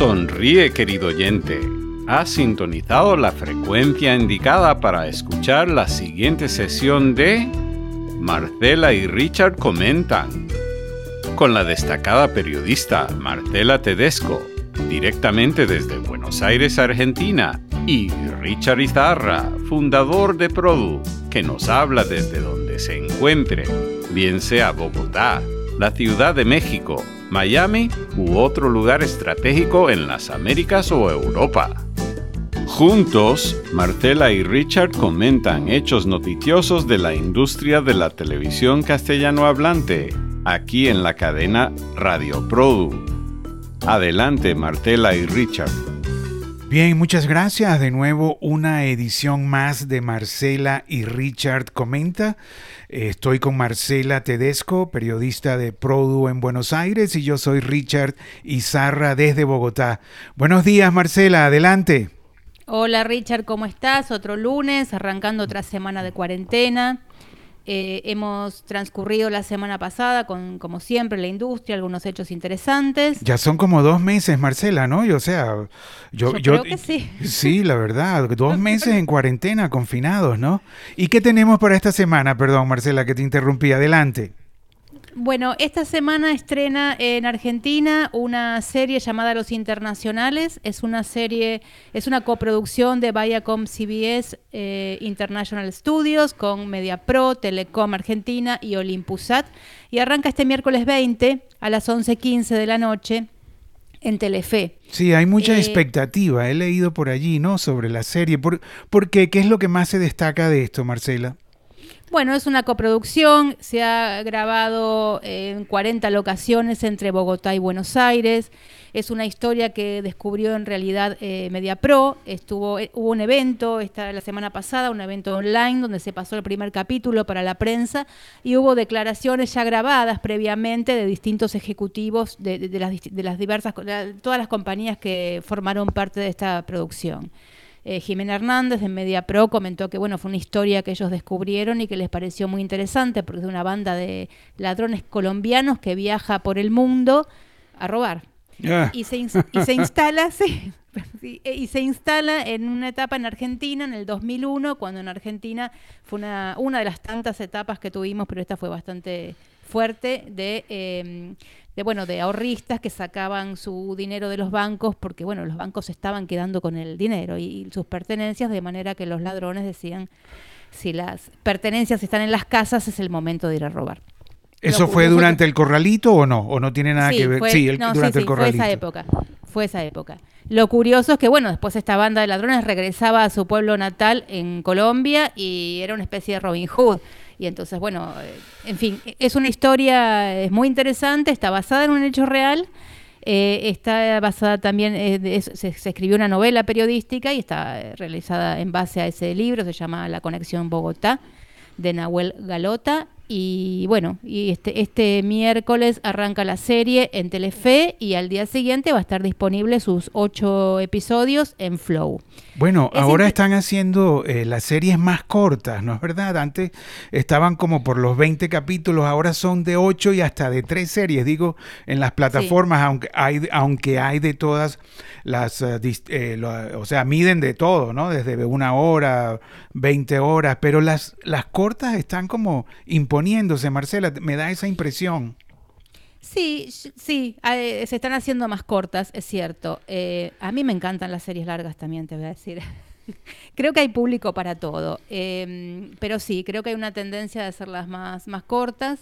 Sonríe, querido oyente. Has sintonizado la frecuencia indicada para escuchar la siguiente sesión de Marcela y Richard comentan con la destacada periodista Marcela Tedesco, directamente desde Buenos Aires, Argentina, y Richard Izarra, fundador de Produ, que nos habla desde donde se encuentre, bien sea Bogotá, la Ciudad de México, Miami u otro lugar estratégico en las Américas o Europa. Juntos, Martela y Richard comentan hechos noticiosos de la industria de la televisión castellano hablante, aquí en la cadena Radio Produ. Adelante, Martela y Richard. Bien, muchas gracias. De nuevo, una edición más de Marcela y Richard Comenta. Estoy con Marcela Tedesco, periodista de Produ en Buenos Aires, y yo soy Richard Izarra desde Bogotá. Buenos días, Marcela, adelante. Hola Richard, ¿cómo estás? Otro lunes, arrancando otra semana de cuarentena. Eh, hemos transcurrido la semana pasada con, como siempre, la industria, algunos hechos interesantes. Ya son como dos meses, Marcela, ¿no? o sea, yo, yo, creo que sí. Sí, la verdad, dos meses en cuarentena, confinados, ¿no? ¿Y qué tenemos para esta semana? Perdón, Marcela, que te interrumpí. Adelante. Bueno, esta semana estrena en Argentina una serie llamada Los Internacionales. Es una serie, es una coproducción de Viacom CBS eh, International Studios con MediaPro, Telecom Argentina y Olympusat. Y arranca este miércoles 20 a las 11.15 de la noche en Telefe. Sí, hay mucha eh, expectativa. He leído por allí, ¿no? Sobre la serie. ¿Por, ¿Por qué? ¿Qué es lo que más se destaca de esto, Marcela? Bueno, es una coproducción, se ha grabado en 40 locaciones entre Bogotá y Buenos Aires. Es una historia que descubrió en realidad eh, MediaPro. Estuvo, eh, hubo un evento esta, la semana pasada, un evento online donde se pasó el primer capítulo para la prensa y hubo declaraciones ya grabadas previamente de distintos ejecutivos de, las, de las diversas, todas las compañías que formaron parte de esta producción. Eh, Jimena Hernández de Media Pro comentó que bueno, fue una historia que ellos descubrieron y que les pareció muy interesante porque es una banda de ladrones colombianos que viaja por el mundo a robar. Ah. Y, se instala, sí, y se instala en una etapa en Argentina en el 2001, cuando en Argentina fue una, una de las tantas etapas que tuvimos, pero esta fue bastante fuerte, de em, de bueno, de ahorristas que sacaban su dinero de los bancos porque bueno, los bancos estaban quedando con el dinero y, sus pertenencias de manera que los ladrones decían si las pertenencias están en las casas es el momento de ir a robar. ¿Eso fue durante el corralito o no? ¿O no tiene nada que ver? sí, durante el corralito. Fue esa época. Fue esa época. Lo curioso es que, bueno, después esta banda de ladrones regresaba a su pueblo natal en Colombia y era una especie de Robin Hood. Y entonces, bueno, eh, en fin, es una historia, es muy interesante, está basada en un hecho real. Eh, está basada también, eh, se, escribió una novela periodística y está realizada en base a ese libro, se llama La Conexión Bogotá, de Nahuel Galota. Y bueno, y este, este miércoles arranca la serie en Telefe y al día siguiente va a estar disponible sus ocho episodios en Flow. Bueno, ahora están haciendo eh, las series más cortas, ¿no es verdad? Antes estaban como por los 20 capítulos, ahora son de 8 y hasta de 3 series, digo, en las plataformas, aunque, hay, aunque hay de todas las, eh, eh, o sea, miden de todo, ¿no? Desde una hora, 20 horas, pero las, las cortas están como imponiendo Marcela, me da esa impresión. Sí, sí, eh, se están haciendo más cortas, es cierto. Eh, a mí me encantan las series largas también, te voy a decir. creo que hay público para todo, em, pero sí, creo que hay una tendencia de hacerlas más, más cortas.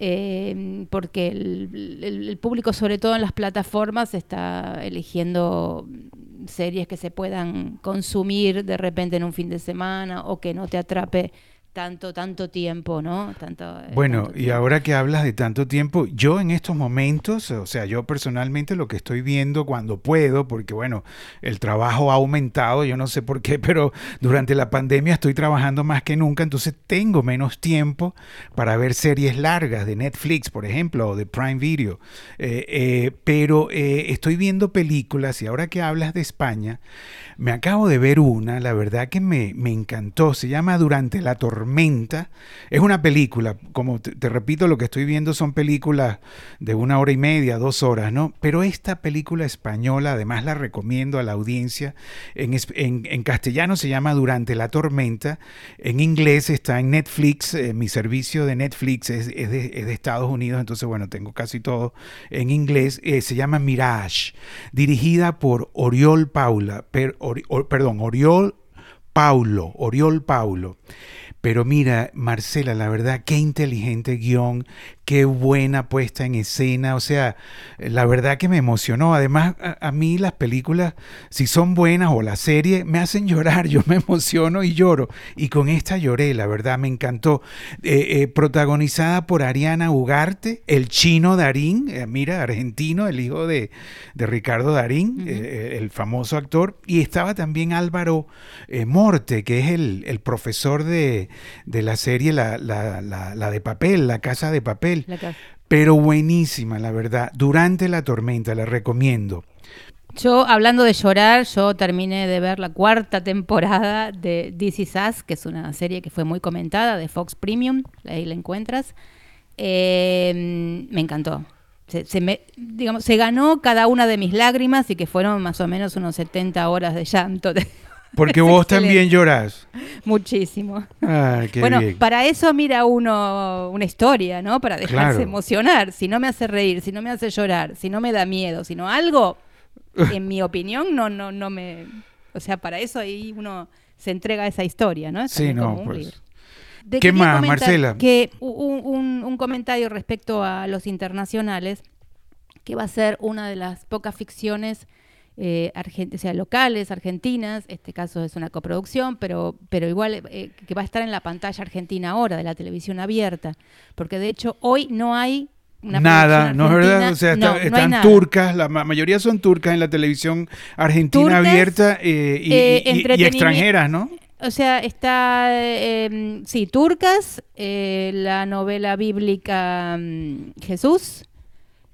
Em, porque el, público, sobre todo en las plataformas, está eligiendo series que se puedan consumir de repente en un fin de semana o que no te atrape tanto, tanto tiempo, ¿no? Tanto, eh, bueno, y ahora que hablas de tanto tiempo, yo en estos momentos, o sea, yo personalmente lo que estoy viendo cuando puedo, porque bueno, el trabajo ha aumentado, yo no sé por qué, pero durante la pandemia estoy trabajando más que nunca, entonces tengo menos tiempo para ver series largas de Netflix, por ejemplo, o de Prime Video. Eh, eh, pero estoy viendo películas y ahora que hablas de España, me acabo de ver una, la verdad que me, me encantó, se llama Durante la tormenta Tormenta. Es una película, como te, repito, lo que estoy viendo son películas de una hora y media, dos horas, ¿no? Pero esta película española, además la recomiendo a la audiencia, en, en, castellano se llama Durante la Tormenta, en inglés está en Netflix, eh, mi servicio de Netflix es, de, Estados Unidos, entonces bueno, tengo casi todo en inglés, eh, se llama Mirage, dirigida por Oriol Paula, perdón, Oriol Paulo, Oriol Paulo. Pero mira, Marcela, la verdad, qué inteligente guion, qué buena puesta en escena, o sea, la verdad que me emocionó. Además, a, mí las películas, si son buenas o la serie, me hacen llorar, yo me emociono y lloro. Y con esta lloré, la verdad, me encantó. Eh, eh, protagonizada por Ariana Ugarte, el chino Darín, eh, mira, argentino, el hijo de, Ricardo Darín, el famoso actor, y estaba también Álvaro Morte, que es el, profesor de, la serie la, la de papel, La Casa de Papel pero buenísima, la verdad. Durante la tormenta, la recomiendo. Yo, hablando de llorar, yo terminé de ver la cuarta temporada de This Is Us, que es una serie que fue muy comentada, de Fox Premium, ahí la encuentras. Eh, me encantó. Se, me, digamos, se ganó cada una de mis lágrimas y que fueron más o menos unos 70 horas de llanto. Porque vos también llorás. Muchísimo. bueno, para eso mira uno una historia, ¿no? Para dejarse emocionar. Si no me hace reír, si no me hace llorar, si no me da miedo, si no algo, en mi opinión, no, no, no me. O sea, para eso ahí uno se entrega a esa historia, ¿no? sí, no, pues. ¿Qué más, Marcela? Que un, un comentario respecto a los internacionales, que va a ser una de las pocas ficciones eh, o sea, locales, argentinas, este caso es una coproducción, pero, pero igual eh, que va a estar en la pantalla argentina ahora, de la televisión abierta, porque de hecho hoy no hay una nada, no es verdad, o sea, están turcas, la mayoría son turcas en la televisión argentina abierta eh, y, y, extranjeras, ¿no? O sea, está, em, sí, turcas, la novela bíblica mm, Jesús,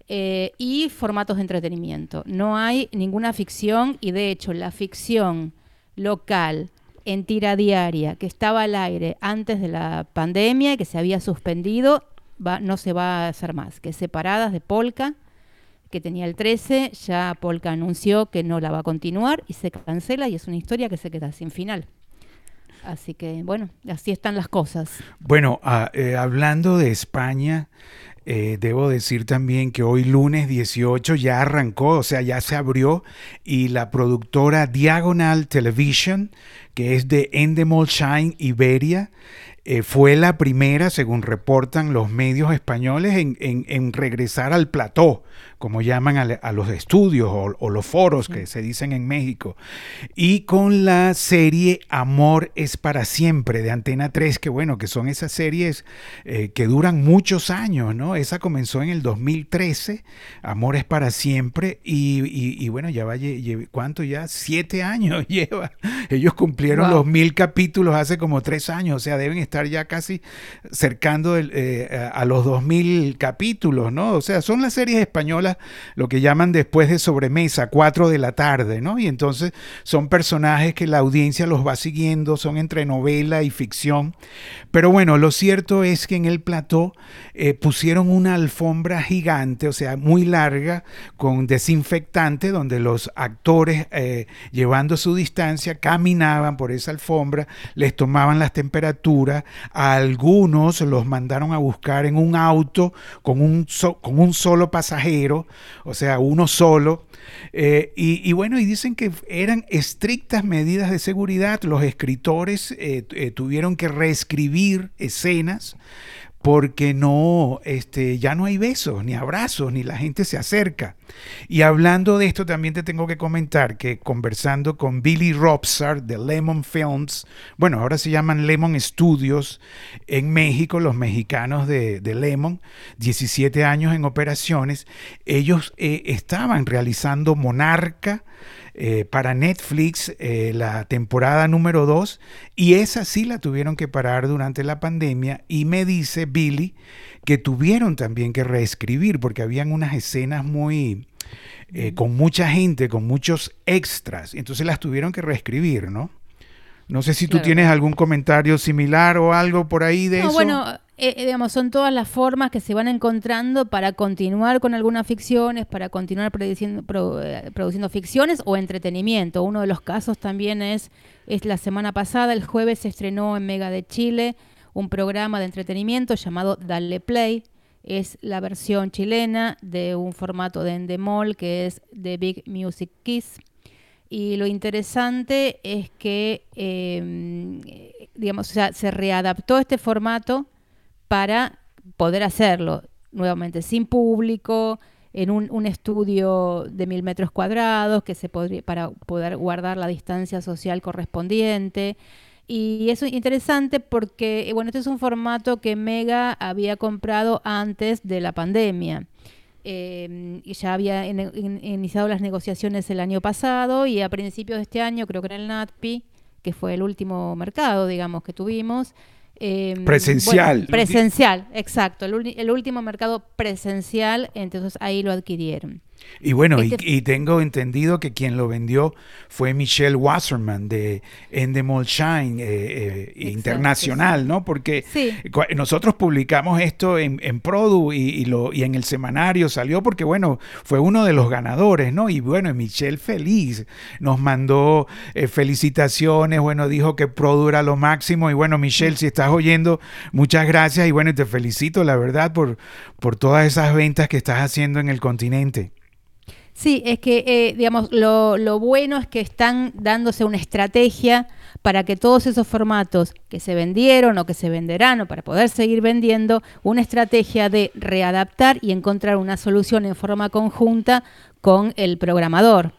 eh, y formatos de entretenimiento. No hay ninguna ficción y de hecho la ficción local en tira diaria que estaba al aire antes de la pandemia y que se había suspendido, va, no se va a hacer más, que separadas de Polka, que tenía el 13, ya Polka anunció que no la va a continuar y se cancela y es una historia que se queda sin final. Así que bueno, así están las cosas. Bueno, ah, eh, hablando de España, eh, debo decir también que hoy lunes 18 ya arrancó, o sea, ya se abrió y la productora Diagonal Television, que es de Endemol Shine Iberia, eh, fue la primera, según reportan los medios españoles, en, en regresar al plató como llaman a, los estudios o, los foros que se dicen en México, y con la serie Amor es para siempre de Antena 3, que bueno, que son esas series eh, que duran muchos años, ¿no? Esa comenzó en el 2013, Amor es para siempre, y, bueno, ya va, ¿cuánto ya? Siete años lleva. Ellos cumplieron los mil capítulos hace como tres años, o sea, deben estar ya casi cercando eh, a los dos mil capítulos, ¿no? O sea, son las series españolas lo que llaman después de sobremesa, 4 de la tarde, ¿no? Y entonces son personajes que la audiencia los va siguiendo, son entre novela y ficción. Pero bueno, lo cierto es que en el plató eh, pusieron una alfombra gigante, o sea, muy larga, con desinfectante, donde los actores, eh, llevando su distancia, caminaban por esa alfombra, les tomaban las temperaturas, a algunos los mandaron a buscar en un auto con un, con un solo pasajero, o sea, uno solo. Eh, y, bueno, y dicen que eran estrictas medidas de seguridad. Los escritores eh, eh, tuvieron que reescribir escenas porque no, este, ya no hay besos, ni abrazos, ni la gente se acerca. Y hablando de esto, también te tengo que comentar que conversando con Billy Robsar de Lemon Films, bueno, ahora se llaman Lemon Studios en México, los mexicanos de, Lemon, 17 años en operaciones, ellos eh, estaban realizando Monarca, eh, para Netflix eh, la temporada número 2 y esa sí la tuvieron que parar durante la pandemia y me dice Billy que tuvieron también que reescribir porque habían unas escenas muy... Eh, con mucha gente, con muchos extras, entonces las tuvieron que reescribir, ¿no? No sé si tú tienes algún comentario similar o algo por ahí de eso. Bueno, eh, eh, son todas las formas que se van encontrando para continuar con algunas ficciones, para continuar produciendo, eh, produciendo ficciones o entretenimiento. Uno de los casos también es, es la semana pasada, el jueves se estrenó en Mega de Chile un programa de entretenimiento llamado Dale Play. Es la versión chilena de un formato de Endemol que es The Big Music Kiss y lo interesante es que, em, digamos, se readaptó este formato para poder hacerlo nuevamente sin público, en un, estudio de mil metros cuadrados que se podría, para poder guardar la distancia social correspondiente. Y es interesante porque, bueno, este es un formato que Mega había comprado antes de la pandemia. Eh, ya había iniciado las negociaciones el año pasado y a principios de este año, creo que en el NATPI, que fue el último mercado, digamos, que tuvimos. Eh, presencial. presencial, exacto. El, el, último mercado presencial, entonces ahí lo adquirieron. Y bueno, y, tengo entendido que quien lo vendió fue Michelle Wasserman de Endemol Shine eh, eh, Internacional, ¿no? Porque nosotros publicamos esto en, en Produ y, lo, y en el semanario salió porque, bueno, fue uno de los ganadores, ¿no? Y bueno, Michelle feliz, nos mandó eh, felicitaciones, bueno, dijo que Produ era lo máximo y bueno, Michelle, si estás oyendo, muchas gracias y bueno, te felicito, la verdad, por, por todas esas ventas que estás haciendo en el continente. Sí, es que, eh, digamos, lo, lo, bueno es que están dándose una estrategia para que todos esos formatos que se vendieron o que se venderán o para poder seguir vendiendo, una estrategia de readaptar y encontrar una solución en forma conjunta con el programador.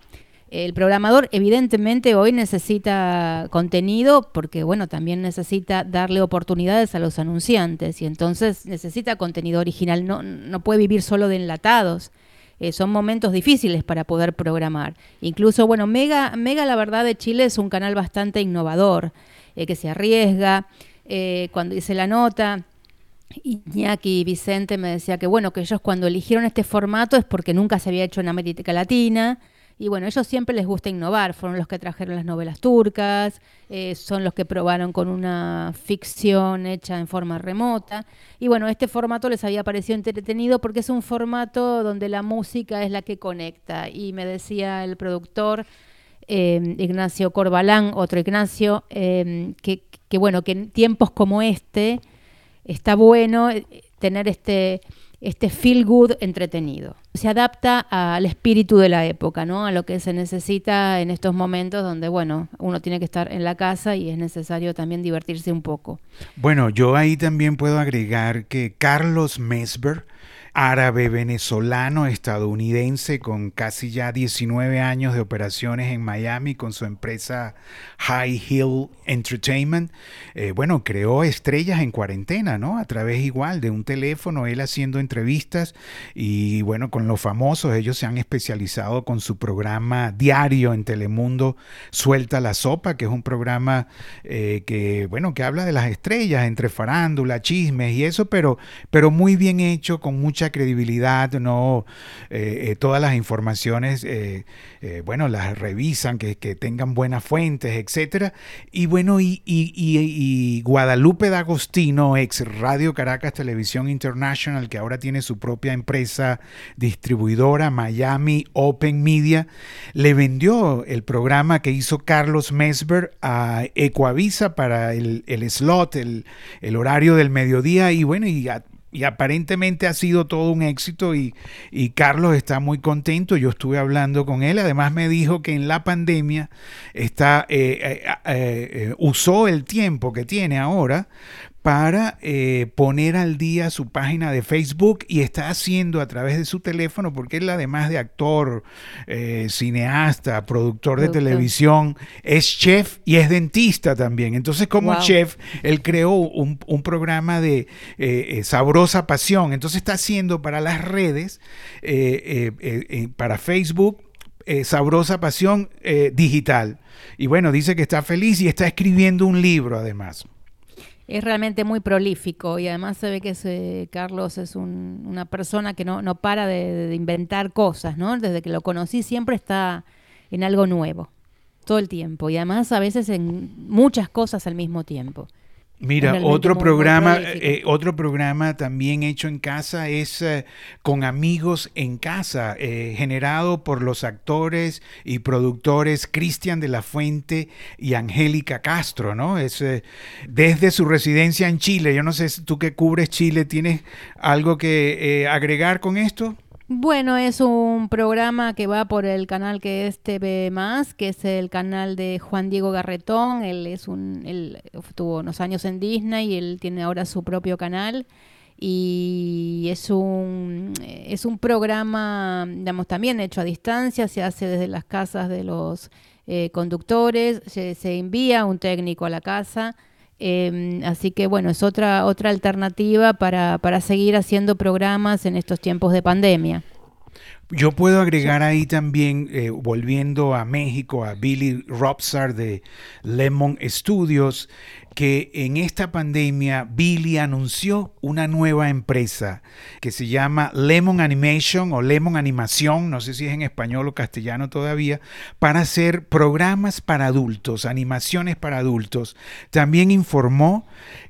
El programador evidentemente hoy necesita contenido porque, bueno, también necesita darle oportunidades a los anunciantes y entonces necesita contenido original, no, no puede vivir solo de enlatados. Eh, son momentos difíciles para poder programar. Incluso, bueno, Mega, Mega la verdad de Chile es un canal bastante innovador, eh, que se arriesga. Eh, cuando hice la nota, Iñaki y Vicente me decía que bueno, que ellos cuando eligieron este formato es porque nunca se había hecho en América Latina y bueno, ellos siempre les gusta innovar, fueron los que trajeron las novelas turcas, eh, son los que probaron con una ficción hecha en forma remota. Y bueno, este formato les había parecido entretenido porque es un formato donde la música es la que conecta. Y me decía el productor eh, Ignacio Corbalán, otro Ignacio, eh, que, que bueno, que en tiempos como este está bueno tener este este feel good entretenido. Se adapta al espíritu de la época, ¿no? A lo que se necesita en estos momentos donde, bueno, uno tiene que estar en la casa y es necesario también divertirse un poco. Bueno, yo ahí también puedo agregar que Carlos Mesber árabe venezolano estadounidense con casi ya 19 años de operaciones en Miami con su empresa High Hill Entertainment. Eh, bueno, creó estrellas en cuarentena, ¿no? A través igual de un teléfono, él haciendo entrevistas y bueno, con los famosos, ellos se han especializado con su programa diario en Telemundo, Suelta la Sopa, que es un programa eh, que, bueno, que habla de las estrellas entre farándula, chismes y eso, pero, pero muy bien hecho, con mucha credibilidad, no eh, eh, todas las informaciones, eh, bueno, las revisan, que, tengan buenas fuentes, etcétera. Y bueno, y, y, Guadalupe D'Agostino, ex Radio Caracas Televisión International, que ahora tiene su propia empresa distribuidora, Miami Open Media, le vendió el programa que hizo Carlos Mesber a Ecoavisa para el, slot, el, el, horario del mediodía, y bueno, y y aparentemente ha sido todo un éxito y, Carlos está muy contento. Yo estuve hablando con él, además me dijo que en la pandemia está, eh, eh, eh, usó el tiempo que tiene ahora para eh, poner al día su página de Facebook y está haciendo a través de su teléfono, porque él además de actor, eh, cineasta, productor de televisión, es chef y es dentista también. Entonces como chef, él creó un, programa de eh, sabrosa pasión. Entonces está haciendo para las redes, para Facebook, sabrosa pasión digital. Y bueno, dice que está feliz y está escribiendo un libro además es realmente muy prolífico y además se ve que ese, Carlos es una persona que no, no para de, inventar cosas, ¿no? Desde que lo conocí siempre está en algo nuevo. todo el tiempo y además a veces en muchas cosas al mismo tiempo. Mira, otro programa, eh, otro programa también hecho en casa es eh, con amigos en casa, eh, generado por los actores y productores Cristian de la Fuente y Angélica Castro, ¿no? Es desde su residencia en Chile. Yo no sé, tú que cubres Chile, ¿tienes algo que agregar con esto? Bueno, es un programa que va por el canal que es TV que es el canal de Juan Diego Garretón. Él es un, él estuvo unos años en Disney y él tiene ahora su propio canal. Y es un, es un programa, digamos, también hecho a distancia, se hace desde las casas de los eh, conductores, se envía un técnico a la casa Em, así que bueno, es otra, otra alternativa para, para seguir haciendo programas en estos tiempos de pandemia. Yo puedo agregar ahí también, eh, volviendo a México, a Billy Robsar de Lemon Studios, que en esta pandemia Billy anunció una nueva empresa que se llama Lemon Animation o Lemon Animación, no sé si es en español o castellano todavía, para hacer programas para adultos, animaciones para adultos. También informó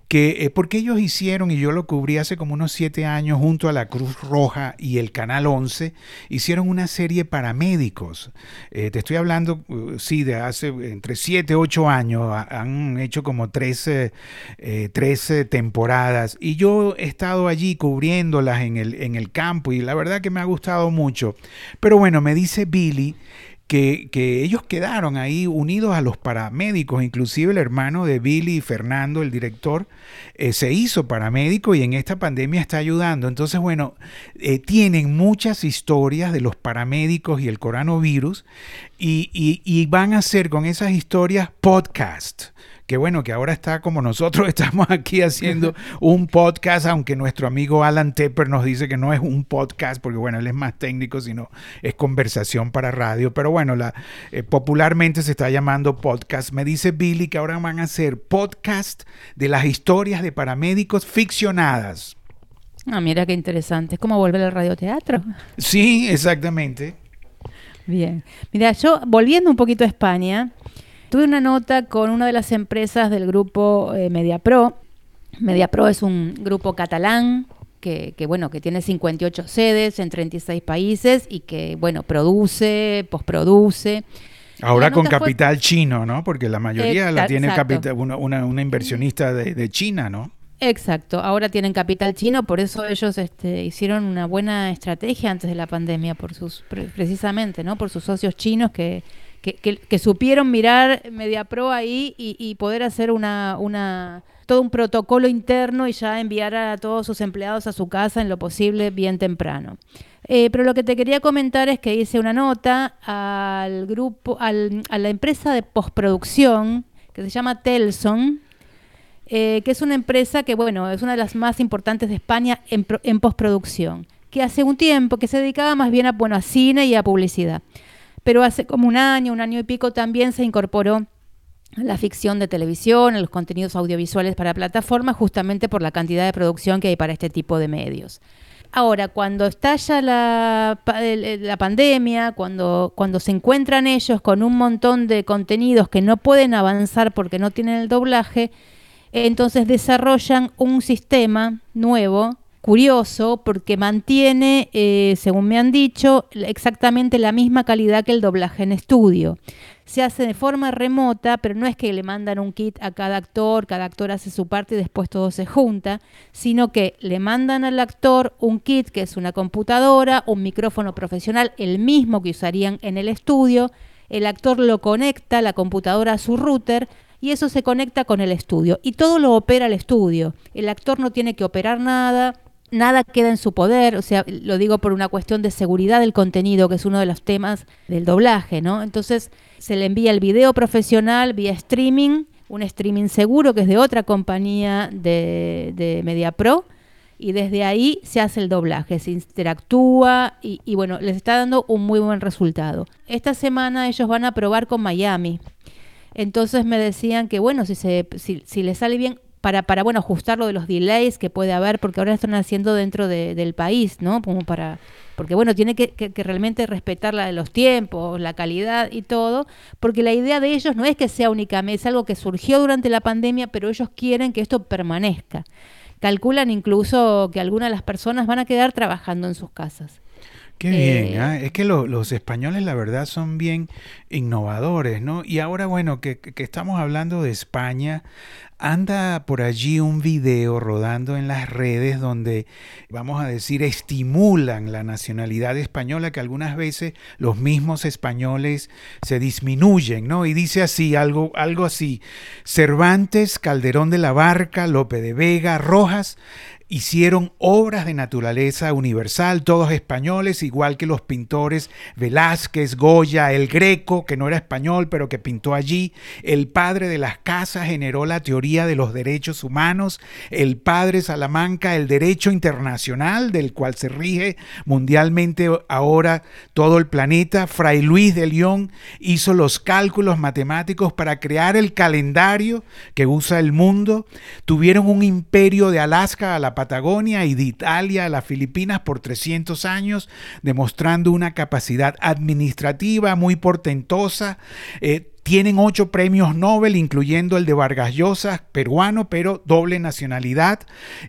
que eh, porque ellos hicieron, y yo lo cubrí hace como unos siete años junto a la Cruz Roja y el Canal 11, hicieron una serie para médicos. Eh, te estoy hablando, uh, sí, de hace entre siete, ocho años, han hecho como 13, eh, temporadas, y yo he estado allí cubriéndolas en el, en el campo, y la verdad que me ha gustado mucho. Pero bueno, me dice Billy que, ellos quedaron ahí unidos a los paramédicos, inclusive el hermano de Billy Fernando, el director, eh, se hizo paramédico y en esta pandemia está ayudando. Entonces, bueno, eh, tienen muchas historias de los paramédicos y el coronavirus y, y van a hacer con esas historias podcast que bueno, que ahora está como nosotros estamos aquí haciendo un podcast, aunque nuestro amigo Alan Tepper nos dice que no es un podcast, porque bueno, él es más técnico, sino es conversación para radio, pero bueno, la, eh, popularmente se está llamando podcast. Me dice Billy que ahora van a hacer podcast de las historias de paramédicos ficcionadas. Ah, mira qué interesante. Es como volver al radioteatro. Sí, exactamente. Bien. Mira, yo volviendo un poquito a España, Tuve una nota con una de las empresas del grupo eh, MediaPro. MediaPro es un grupo catalán que, bueno, que tiene 58 sedes en 36 países y que, bueno, produce, posproduce. Ahora con capital chino, ¿no? Porque la mayoría la tiene capital, una, inversionista de, China, ¿no? Exacto, ahora tienen capital chino, por eso ellos este, hicieron una buena estrategia antes de la pandemia, por sus precisamente, ¿no? Por sus socios chinos que que, supieron mirar MediaPro ahí y, poder hacer todo un protocolo interno y ya enviar a todos sus empleados a su casa en lo posible bien temprano. Eh, pero lo que te quería comentar es que hice una nota al grupo, a la empresa de postproducción que se llama Telson, eh, que es una empresa que, bueno, es una de las más importantes de España en, en postproducción, que hace un tiempo que se dedicaba más bien a, bueno, a cine y a publicidad pero hace como un año, un año y pico también se incorporó la ficción de televisión, los contenidos audiovisuales para plataformas, justamente por la cantidad de producción que hay para este tipo de medios. Ahora, cuando estalla la, la pandemia, cuando, cuando se encuentran ellos con un montón de contenidos que no pueden avanzar porque no tienen el doblaje, entonces desarrollan un sistema nuevo curioso porque mantiene, eh, según me han dicho, exactamente la misma calidad que el doblaje en estudio. Se hace de forma remota, pero no es que le mandan un kit a cada actor, cada actor hace su parte y después todo se junta, sino que le mandan al actor un kit que es una computadora, un micrófono profesional, el mismo que usarían en el estudio, el actor lo conecta, la computadora a su router, y eso se conecta con el estudio. Y todo lo opera el estudio. El actor no tiene que operar nada, nada queda en su poder, o sea, lo digo por una cuestión de seguridad del contenido, que es uno de los temas del doblaje, ¿no? Entonces se le envía el video profesional vía streaming, un streaming seguro que es de otra compañía de, de MediaPro, y desde ahí se hace el doblaje, se interactúa y, bueno, les está dando un muy buen resultado. Esta semana ellos van a probar con Miami. Entonces me decían que bueno, si, se, si, si les sale bien, para, para, bueno, ajustar lo de los delays que puede haber, porque ahora están haciendo dentro del país, ¿no? Como para, porque bueno, tiene que, que, realmente respetar la los tiempos, la calidad y todo, porque la idea de ellos no es que sea únicamente, es algo que surgió durante la pandemia, pero ellos quieren que esto permanezca. Calculan incluso que algunas de las personas van a quedar trabajando en sus casas. Qué bien, ¿ah? es que los españoles la verdad son bien innovadores, ¿no? Y ahora, bueno, que, que, estamos hablando de España, anda por allí un video rodando en las redes donde, vamos a decir, estimulan la nacionalidad española que algunas veces los mismos españoles se disminuyen, ¿no? Y dice así, algo, algo así, Cervantes, Calderón de la Barca, Lope de Vega, Rojas, hicieron obras de naturaleza universal, todos españoles, igual que los pintores Velázquez, Goya, el Greco, que no era español, pero que pintó allí. El padre de las casas generó la teoría de los derechos humanos. El padre Salamanca, el derecho internacional, del cual se rige mundialmente ahora todo el planeta. Fray Luis de León hizo los cálculos matemáticos para crear el calendario que usa el mundo. Tuvieron un imperio de Alaska a la Patagonia y de Italia a las Filipinas por 300 años, demostrando una capacidad administrativa muy portentosa. Eh, tienen ocho premios Nobel, incluyendo el de Vargas Llosa, peruano, pero doble nacionalidad.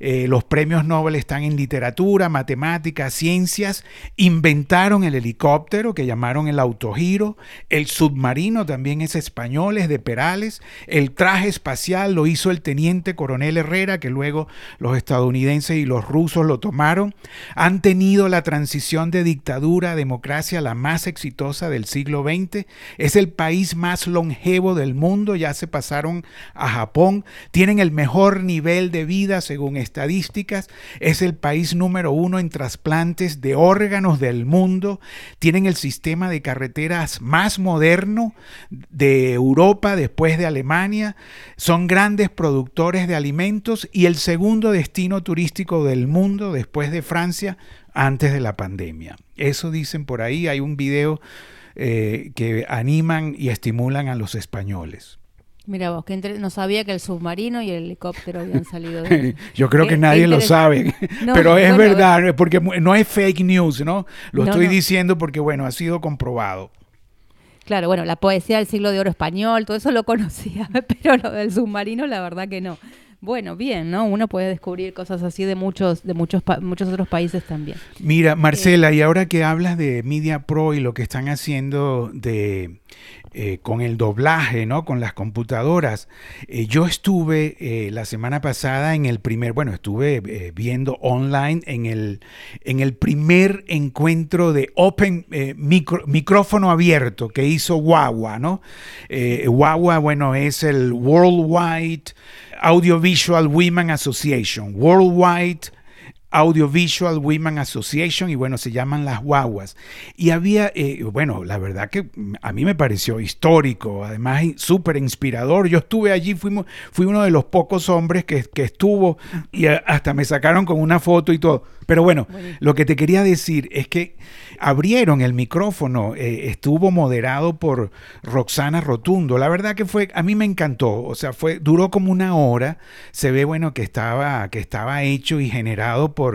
Eh, los premios Nobel están en literatura, matemáticas, ciencias. Inventaron el helicóptero que llamaron el autogiro. El submarino también es español, es de Perales. El traje espacial lo hizo el teniente coronel Herrera, que luego los estadounidenses y los rusos lo tomaron. Han tenido la transición de dictadura a democracia la más exitosa del siglo XX. Es el país más longevo del mundo, ya se pasaron a Japón, tienen el mejor nivel de vida según estadísticas, es el país número uno en trasplantes de órganos del mundo, tienen el sistema de carreteras más moderno de Europa después de Alemania, son grandes productores de alimentos y el segundo destino turístico del mundo después de Francia antes de la pandemia. Eso dicen por ahí, hay un video eh, que animan y estimulan a los españoles. Mira vos, que no sabía que el submarino y el helicóptero habían salido de... Yo creo que nadie lo sabe, pero es verdad, porque no es fake news, ¿no? Lo estoy diciendo porque, bueno, ha sido comprobado. Claro, bueno, la poesía del siglo de oro español, todo eso lo conocía, pero lo del submarino, la verdad que no. Bueno, bien, ¿no? Uno puede descubrir cosas así de muchos, de muchos, muchos otros países también. Mira, Marcela, y ahora que hablas de Media Pro y lo que están haciendo de eh, con el doblaje, ¿no? Con las computadoras. Eh, yo estuve eh, la semana pasada en el primer, bueno, estuve viendo online en el, en el primer encuentro de Open Micrófono Abierto que hizo Wawa, ¿no? Wawa, bueno, es el Worldwide Audiovisual Women Association, Worldwide Audiovisual Women Association y bueno, se llaman las guaguas. Y había, eh, bueno, la verdad que a mí me pareció histórico, además súper inspirador. Yo estuve allí, fuimos, fui uno de los pocos hombres que, que estuvo y hasta me sacaron con una foto y todo. Pero bueno, lo que te quería decir es que abrieron el micrófono, eh, estuvo moderado por Roxana Rotundo. La verdad que fue, a mí me encantó, o sea, fue, duró como una hora. Se ve, bueno, que estaba, que estaba hecho y generado por,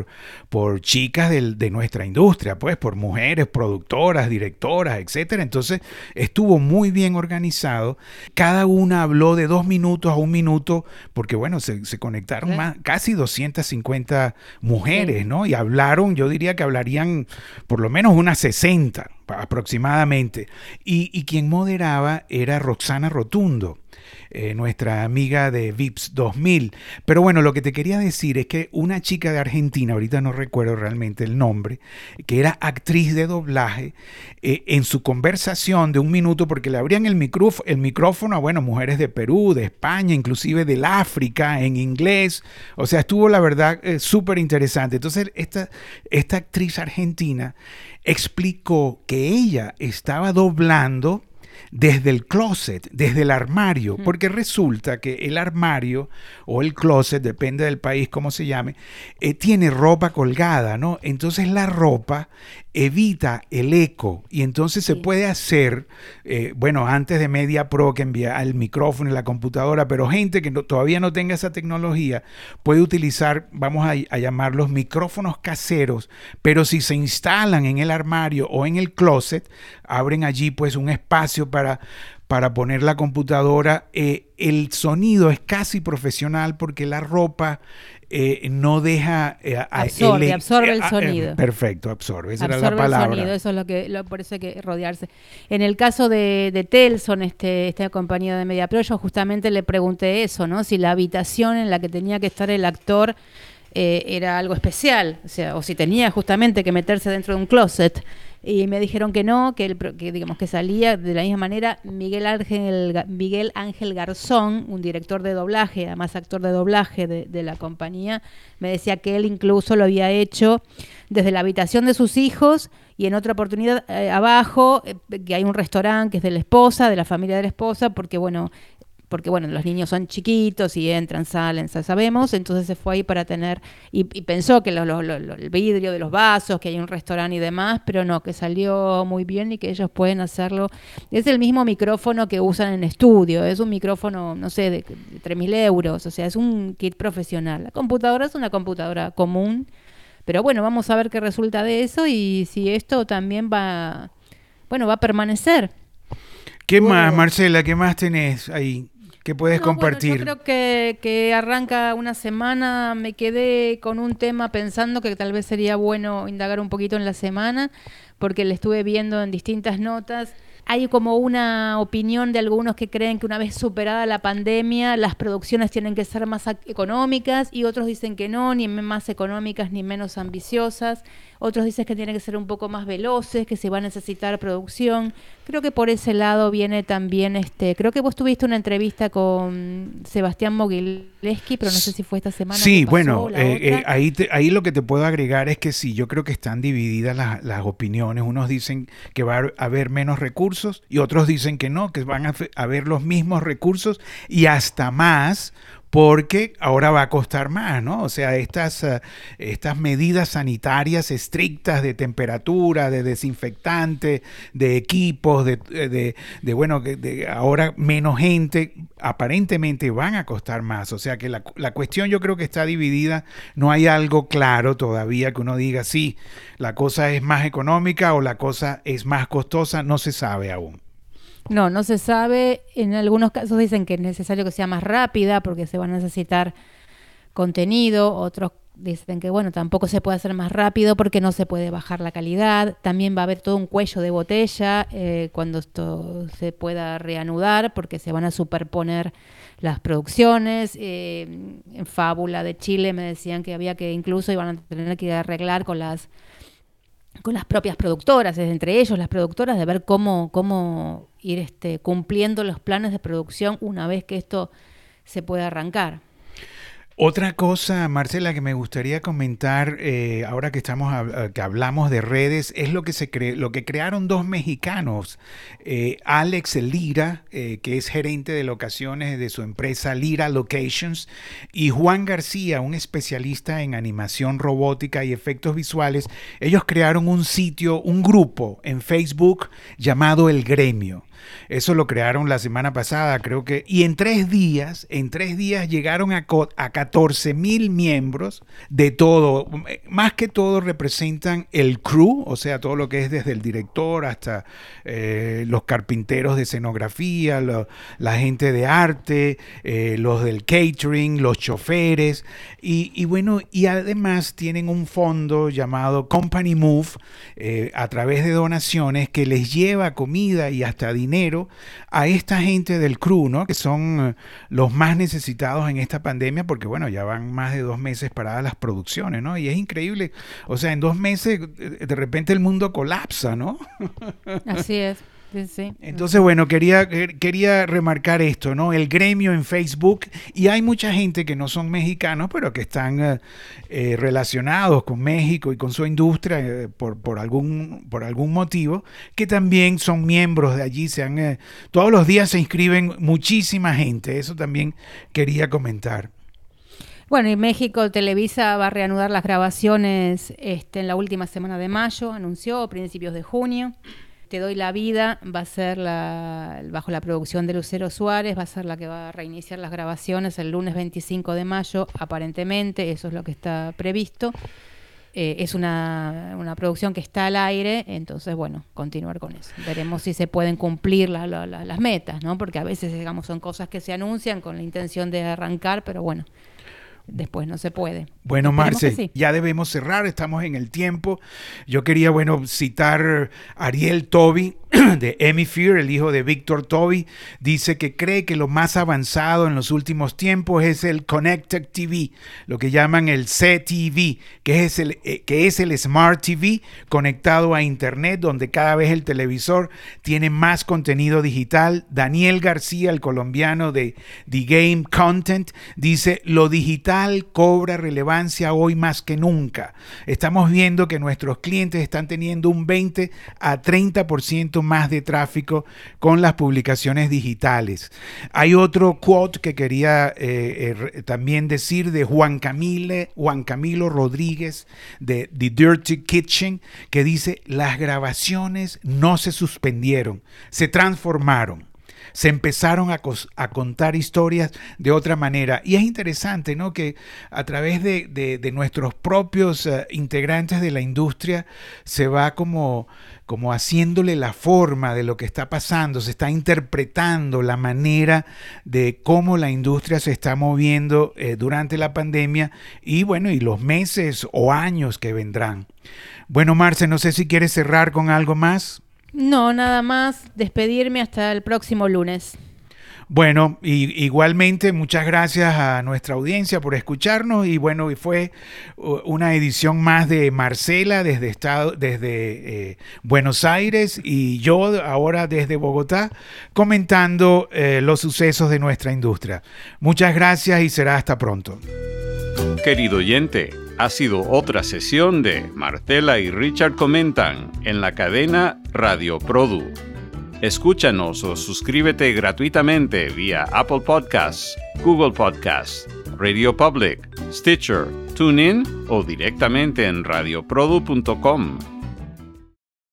por chicas de nuestra industria, pues, por mujeres, productoras, directoras, etcétera. Entonces, estuvo muy bien organizado. Cada una habló de dos minutos a un minuto, porque, bueno, se, conectaron más, casi 250 mujeres, ¿no? Y hablaron, yo diría que hablarían por lo menos unas 60 aproximadamente. Y, y quien moderaba era Roxana Rotundo. Eh, nuestra amiga de VIPS 2000. Pero bueno, lo que te quería decir es que una chica de Argentina, ahorita no recuerdo realmente el nombre, que era actriz de doblaje, eh, en su conversación de un minuto, porque le abrían el, micrófono, a, bueno, mujeres de Perú, de España, inclusive del África, en inglés. O sea, estuvo la verdad eh, súper interesante. Entonces, esta actriz argentina explicó que ella estaba doblando desde el closet, desde el armario, porque resulta que el armario o el closet, depende del país como se llame, eh, tiene ropa colgada, ¿no? Entonces la ropa evita el eco y entonces se puede hacer, eh, bueno, antes de Media Pro que envía el micrófono y la computadora, pero gente que todavía no tenga esa tecnología puede utilizar, vamos a, a llamarlos micrófonos caseros, pero si se instalan en el armario o en el closet, abren allí pues un espacio para para poner la computadora. Eh, el sonido es casi profesional porque la ropa eh, no deja... Eh, absorbe, absorbe el sonido. perfecto, absorbe. Esa era la palabra. El sonido, eso es lo que, por eso hay que rodearse. En el caso de, de Telson, este, esta compañía de Media Pro, yo justamente le pregunté eso, ¿no? Si la habitación en la que tenía que estar el actor era algo especial, o sea, o si tenía justamente que meterse dentro de un closet y me dijeron que no, que, el, que digamos que salía de la misma manera. Miguel Ángel, Miguel Ángel Garzón, un director de doblaje, además actor de doblaje de, la compañía, me decía que él incluso lo había hecho desde la habitación de sus hijos y en otra oportunidad eh, abajo, eh, que hay un restaurante que es de la esposa, de la familia de la esposa, porque bueno, porque bueno, los niños son chiquitos y entran, salen, sabemos, entonces se fue ahí para tener, y, pensó que el vidrio de los vasos, que hay un restaurante y demás, pero no, que salió muy bien y que ellos pueden hacerlo. Es el mismo micrófono que usan en estudio, es un micrófono, no sé, de, de 3.000 euros, o sea, es un kit profesional. La computadora es una computadora común, pero bueno, vamos a ver qué resulta de eso y si esto también va, bueno, va a permanecer. ¿Qué más, Marcela? ¿Qué más tenés ahí? ¿Qué puedes compartir? yo creo que, que, arranca una semana, me quedé con un tema pensando que tal vez sería bueno indagar un poquito en la semana, porque le estuve viendo en distintas notas. Hay como una opinión de algunos que creen que una vez superada la pandemia, las producciones tienen que ser más económicas y otros dicen que no, ni más económicas ni menos ambiciosas. Otros dicen que tienen que ser un poco más veloces, que se va a necesitar producción. Creo que por ese lado viene también, este, creo que vos tuviste una entrevista con Sebastián Mogileski, pero no sé si fue esta semana. Sí, bueno, eh, eh, ahí, ahí lo que te puedo agregar es que sí, yo creo que están divididas las, las opiniones. Unos dicen que va a haber menos recursos y otros dicen que no, que van a haber los mismos recursos y hasta más porque ahora va a costar más, ¿no? O sea, estas, eh, estas medidas sanitarias estrictas de temperatura, de desinfectante, de equipos, de, eh, bueno, de ahora menos gente, aparentemente van a costar más. O sea que la, la cuestión yo creo que está dividida, no hay algo claro todavía que uno diga, sí, la cosa es más económica o la cosa es más costosa, no se sabe aún. No, no se sabe. En algunos casos dicen que es necesario que sea más rápida porque se va a necesitar contenido. Otros dicen que, bueno, tampoco se puede hacer más rápido porque no se puede bajar la calidad. También va a haber todo un cuello de botella eh, cuando esto se pueda reanudar porque se van a superponer las producciones. Eh, en Fábula de Chile me decían que había que incluso iban a tener que arreglar con las con las propias productoras, entre ellos las productoras, de ver cómo, cómo ir este, cumpliendo los planes de producción una vez que esto se pueda arrancar. Otra cosa, Marcela, que me gustaría comentar eh, ahora que estamos que hablamos de redes es lo que se cre lo que crearon dos mexicanos, eh, Alex Lira, eh, que es gerente de locaciones de su empresa Lira Locations, y Juan García, un especialista en animación robótica y efectos visuales. Ellos crearon un sitio, un grupo en Facebook llamado El Gremio. Eso lo crearon la semana pasada, creo que. Y en tres días, en tres días llegaron a, a 14 mil miembros de todo. Más que todo representan el crew, o sea, todo lo que es desde el director hasta eh, los carpinteros de escenografía, la gente de arte, eh, los del catering, los choferes. Y, bueno, y además tienen un fondo llamado Company Move eh, a través de donaciones que les lleva comida y hasta dinero a esta gente del crew, ¿no? Que son eh, los más necesitados en esta pandemia porque, bueno, ya van más de dos meses paradas las producciones, ¿no? Y es increíble. O sea, en dos meses de repente el mundo colapsa, ¿no? Así es. Entonces, bueno, quería, quería remarcar esto, ¿no? El gremio en Facebook, y hay mucha gente que no son mexicanos, pero que están eh, eh, relacionados con México y con su industria eh, por, por, algún, por algún motivo, que también son miembros de allí. Se han, todos los días se inscriben muchísima gente, eso también quería comentar. Bueno, y México, Televisa va a reanudar las grabaciones este, en la última semana de mayo, anunció, principios de junio. Te doy la vida va a ser la, bajo la producción de Lucero Suárez, va a ser la que va a reiniciar las grabaciones el lunes 25 de mayo, aparentemente, eso es lo que está previsto. Eh, es una, una, producción que está al aire, entonces, bueno, continuar con eso. Veremos si se pueden cumplir las metas, ¿no? Porque a veces, digamos, son cosas que se anuncian con la intención de arrancar, pero bueno, después no se puede. Bueno, Marce, ya debemos cerrar, estamos en el tiempo. Yo quería, bueno, citar Ariel Toby de Fear, el hijo de Víctor Toby, dice que cree que lo más avanzado en los últimos tiempos es el Connected TV, lo que llaman el CTV, que es el, eh, que es el Smart TV conectado a Internet, donde cada vez el televisor tiene más contenido digital. Daniel García, el colombiano de The Game Content, dice, lo digital cobra relevancia hoy más que nunca. Estamos viendo que nuestros clientes están teniendo un 20 a 30% más de tráfico con las publicaciones digitales. Hay otro quote que quería eh, eh, también decir de Juan, Camille, Juan Camilo Rodríguez de The Dirty Kitchen, que dice, las grabaciones no se suspendieron, se transformaron se empezaron a, contar historias de otra manera. Y es interesante, ¿no? Que a través de, nuestros propios eh, integrantes de la industria se va como como haciéndole la forma de lo que está pasando, se está interpretando la manera de cómo la industria se está moviendo eh, durante la pandemia y bueno, y los meses o años que vendrán. Bueno, Marce, no sé si quieres cerrar con algo más. No, nada más, despedirme hasta el próximo lunes. Bueno, y, igualmente muchas gracias a nuestra audiencia por escucharnos y bueno, y fue una edición más de Marcela desde, estado, desde eh, Buenos Aires y yo ahora desde Bogotá comentando eh, los sucesos de nuestra industria. Muchas gracias y será hasta pronto. Querido oyente, ha sido otra sesión de Marcela y Richard comentan en la cadena Radio Produ. Escúchanos o suscríbete gratuitamente vía Apple Podcasts, Google Podcasts, Radio Public, Stitcher, TuneIn o directamente en radioprodu.com.